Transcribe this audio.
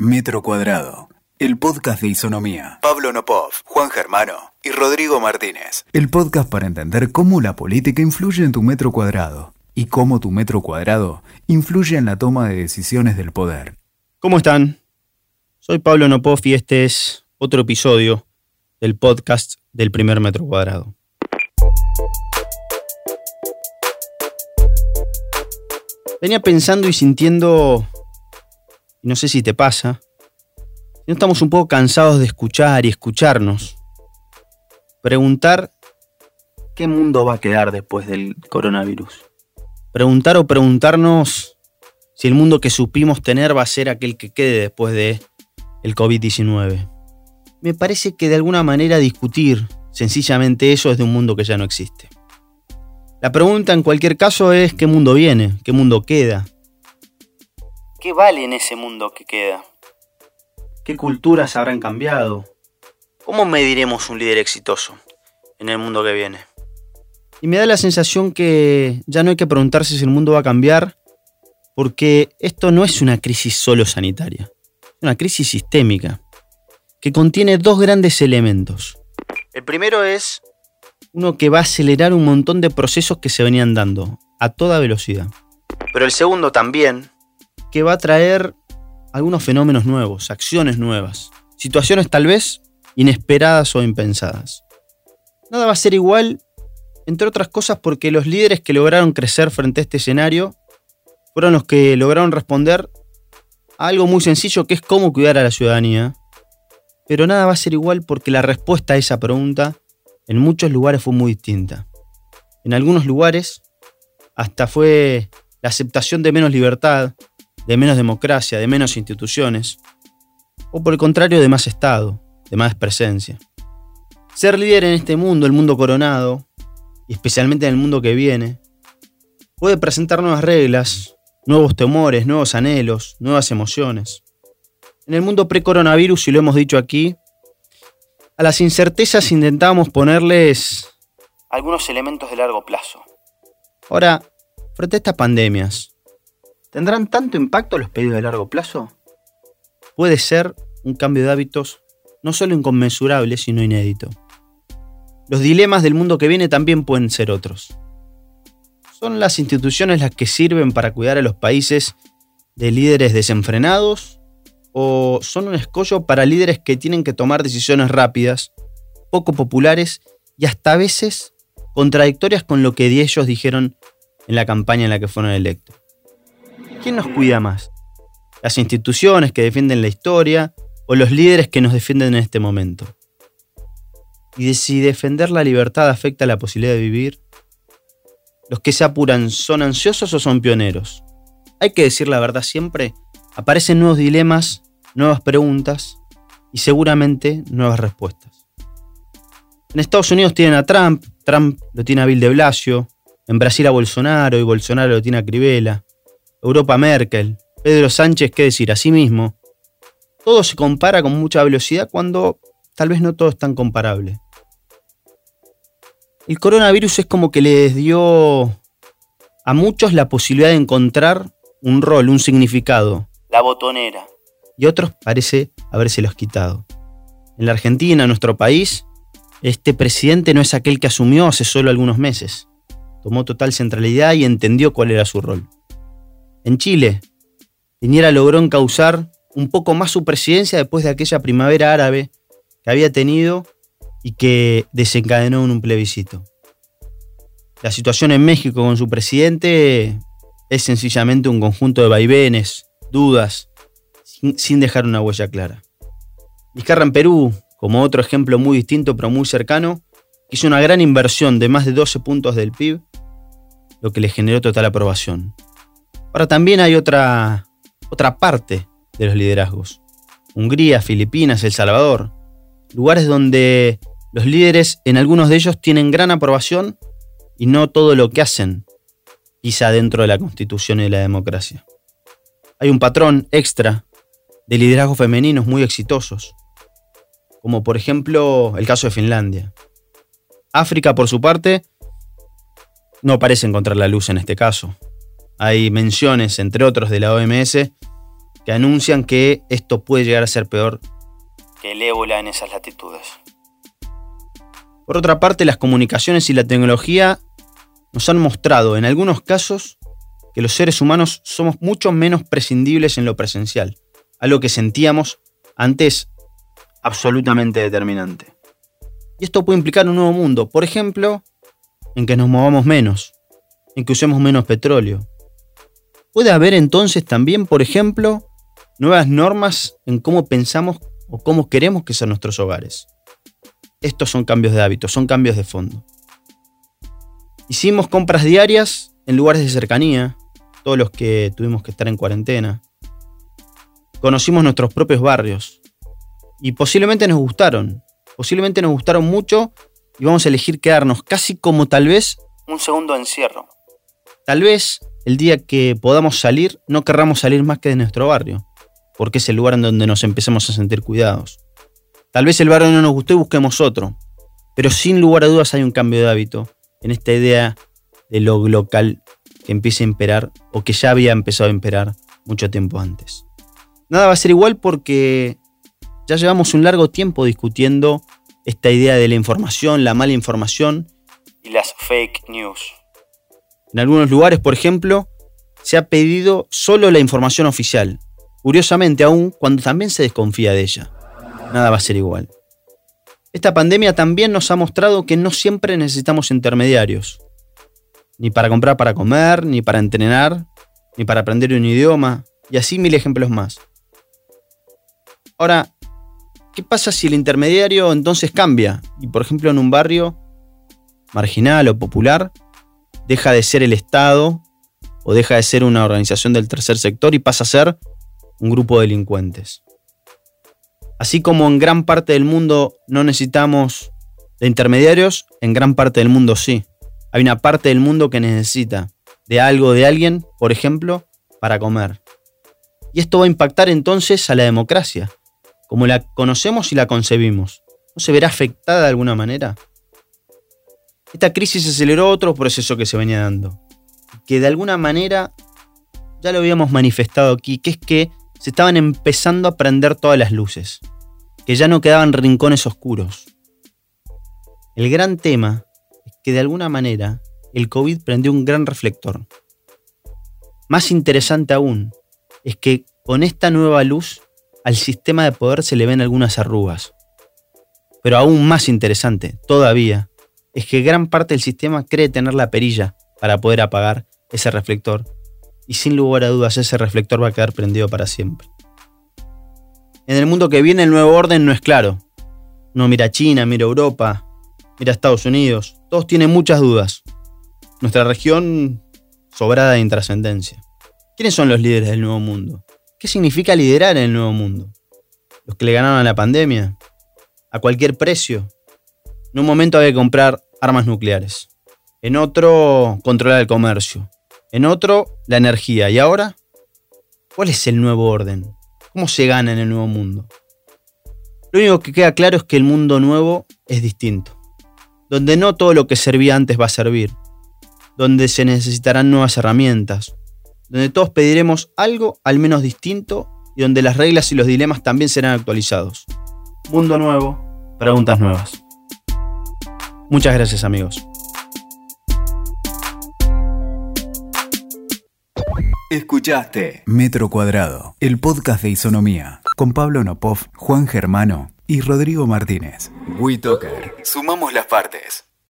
Metro Cuadrado, el podcast de Isonomía. Pablo Nopov, Juan Germano y Rodrigo Martínez. El podcast para entender cómo la política influye en tu metro cuadrado y cómo tu metro cuadrado influye en la toma de decisiones del poder. ¿Cómo están? Soy Pablo Nopov y este es otro episodio del podcast del primer metro cuadrado. Venía pensando y sintiendo, y no sé si te pasa, no estamos un poco cansados de escuchar y escucharnos. Preguntar qué mundo va a quedar después del coronavirus. Preguntar o preguntarnos si el mundo que supimos tener va a ser aquel que quede después de el COVID-19. Me parece que de alguna manera discutir sencillamente eso es de un mundo que ya no existe. La pregunta en cualquier caso es qué mundo viene, qué mundo queda. ¿Qué vale en ese mundo que queda? ¿Qué culturas habrán cambiado? ¿Cómo mediremos un líder exitoso en el mundo que viene? Y me da la sensación que ya no hay que preguntarse si el mundo va a cambiar, porque esto no es una crisis solo sanitaria, es una crisis sistémica, que contiene dos grandes elementos. El primero es uno que va a acelerar un montón de procesos que se venían dando a toda velocidad. Pero el segundo también, que va a traer algunos fenómenos nuevos, acciones nuevas, situaciones tal vez inesperadas o impensadas. Nada va a ser igual, entre otras cosas porque los líderes que lograron crecer frente a este escenario fueron los que lograron responder a algo muy sencillo que es cómo cuidar a la ciudadanía. Pero nada va a ser igual porque la respuesta a esa pregunta en muchos lugares fue muy distinta. En algunos lugares hasta fue la aceptación de menos libertad, de menos democracia, de menos instituciones, o por el contrario de más Estado, de más presencia. Ser líder en este mundo, el mundo coronado, y especialmente en el mundo que viene, puede presentar nuevas reglas, nuevos temores, nuevos anhelos, nuevas emociones. En el mundo pre-coronavirus, y lo hemos dicho aquí, a las incertezas intentamos ponerles algunos elementos de largo plazo. Ahora, frente a estas pandemias, ¿tendrán tanto impacto los pedidos de largo plazo? Puede ser un cambio de hábitos no solo inconmensurable, sino inédito. Los dilemas del mundo que viene también pueden ser otros. ¿Son las instituciones las que sirven para cuidar a los países de líderes desenfrenados o son un escollo para líderes que tienen que tomar decisiones rápidas, poco populares y hasta a veces contradictorias con lo que ellos dijeron en la campaña en la que fueron electos. ¿Quién nos cuida más? ¿Las instituciones que defienden la historia o los líderes que nos defienden en este momento? Y de si defender la libertad afecta la posibilidad de vivir, los que se apuran son ansiosos o son pioneros. Hay que decir la verdad siempre aparecen nuevos dilemas, nuevas preguntas y seguramente nuevas respuestas. En Estados Unidos tienen a Trump, Trump lo tiene a Bill de Blasio, en Brasil a Bolsonaro y Bolsonaro lo tiene a Crivella, Europa Merkel, Pedro Sánchez, qué decir, a sí mismo. Todo se compara con mucha velocidad cuando tal vez no todo es tan comparable. El coronavirus es como que les dio a muchos la posibilidad de encontrar un rol, un significado, la botonera. Y otros parece habérselos quitado. En la Argentina, nuestro país, este presidente no es aquel que asumió hace solo algunos meses. Tomó total centralidad y entendió cuál era su rol. En Chile, Piñera logró encauzar un poco más su presidencia después de aquella primavera árabe que había tenido y que desencadenó en un plebiscito. La situación en México con su presidente es sencillamente un conjunto de vaivenes, dudas, sin, dejar una huella clara. Vizcarra en Perú, como otro ejemplo muy distinto pero muy cercano, hizo una gran inversión de más de 12 puntos del PIB, lo que le generó total aprobación. Ahora también hay otra, otra parte de los liderazgos. Hungría, Filipinas, El Salvador, lugares donde los líderes en algunos de ellos tienen gran aprobación y no todo lo que hacen quizá dentro de la constitución y de la democracia. Hay un patrón extra de liderazgos femeninos muy exitosos, como por ejemplo el caso de Finlandia. África, por su parte, no parece encontrar la luz en este caso. Hay menciones, entre otros, de la OMS que anuncian que esto puede llegar a ser peor que el ébola en esas latitudes. Por otra parte, las comunicaciones y la tecnología nos han mostrado en algunos casos que los seres humanos somos mucho menos prescindibles en lo presencial, algo que sentíamos antes absolutamente determinante. Y esto puede implicar un nuevo mundo, por ejemplo, en que nos movamos menos, en que usemos menos petróleo. Puede haber entonces también, por ejemplo, nuevas normas en cómo pensamos o cómo queremos que sean nuestros hogares. Estos son cambios de hábitos, son cambios de fondo. Hicimos compras diarias en lugares de cercanía, todos los que tuvimos que estar en cuarentena. Conocimos nuestros propios barrios y posiblemente nos gustaron, posiblemente nos gustaron mucho y vamos a elegir quedarnos casi como tal vez un segundo encierro. Tal vez el día que podamos salir no querramos salir más que de nuestro barrio porque es el lugar en donde nos empezamos a sentir cuidados. Tal vez el barrio no nos gustó y busquemos otro, pero sin lugar a dudas hay un cambio de hábito en esta idea de lo local que empieza a imperar o que ya había empezado a imperar mucho tiempo antes. Nada va a ser igual porque ya llevamos un largo tiempo discutiendo esta idea de la información, la mala información y las fake news. En algunos lugares, por ejemplo, se ha pedido solo la información oficial, Curiosamente aún, cuando también se desconfía de ella. Nada va a ser igual. Esta pandemia también nos ha mostrado que no siempre necesitamos intermediarios. Ni para comprar para comer, ni para entrenar, ni para aprender un idioma, y así mil ejemplos más. Ahora, ¿qué pasa si el intermediario entonces cambia? Y por ejemplo en un barrio marginal o popular, deja de ser el Estado o deja de ser una organización del tercer sector y pasa a ser un grupo de delincuentes. Así como en gran parte del mundo no necesitamos de intermediarios, en gran parte del mundo sí. Hay una parte del mundo que necesita de algo, de alguien, por ejemplo, para comer. Y esto va a impactar entonces a la democracia, como la conocemos y la concebimos. ¿No se verá afectada de alguna manera? Esta crisis aceleró otro proceso que se venía dando, que de alguna manera ya lo habíamos manifestado aquí, que es que se estaban empezando a prender todas las luces, que ya no quedaban rincones oscuros. El gran tema es que de alguna manera el COVID prendió un gran reflector. Más interesante aún es que con esta nueva luz al sistema de poder se le ven algunas arrugas. Pero aún más interesante, todavía, es que gran parte del sistema cree tener la perilla para poder apagar ese reflector y sin lugar a dudas ese reflector va a quedar prendido para siempre. En el mundo que viene el nuevo orden no es claro. No mira China, mira Europa, mira Estados Unidos. Todos tienen muchas dudas. Nuestra región sobrada de intrascendencia. ¿Quiénes son los líderes del nuevo mundo? ¿Qué significa liderar en el nuevo mundo? ¿Los que le ganaron a la pandemia? ¿A cualquier precio? En un momento había que comprar armas nucleares. En otro, controlar el comercio en otro la energía. ¿Y ahora? ¿Cuál es el nuevo orden? ¿Cómo se gana en el nuevo mundo? Lo único que queda claro es que el mundo nuevo es distinto, donde no todo lo que servía antes va a servir, donde se necesitarán nuevas herramientas, donde todos pediremos algo al menos distinto y donde las reglas y los dilemas también serán actualizados. Mundo nuevo, preguntas nuevas. Muchas gracias amigos. Escuchaste Metro Cuadrado, el podcast de Isonomía, con Pablo Nopov, Juan Germano y Rodrigo Martínez. WeToker. Sumamos las partes.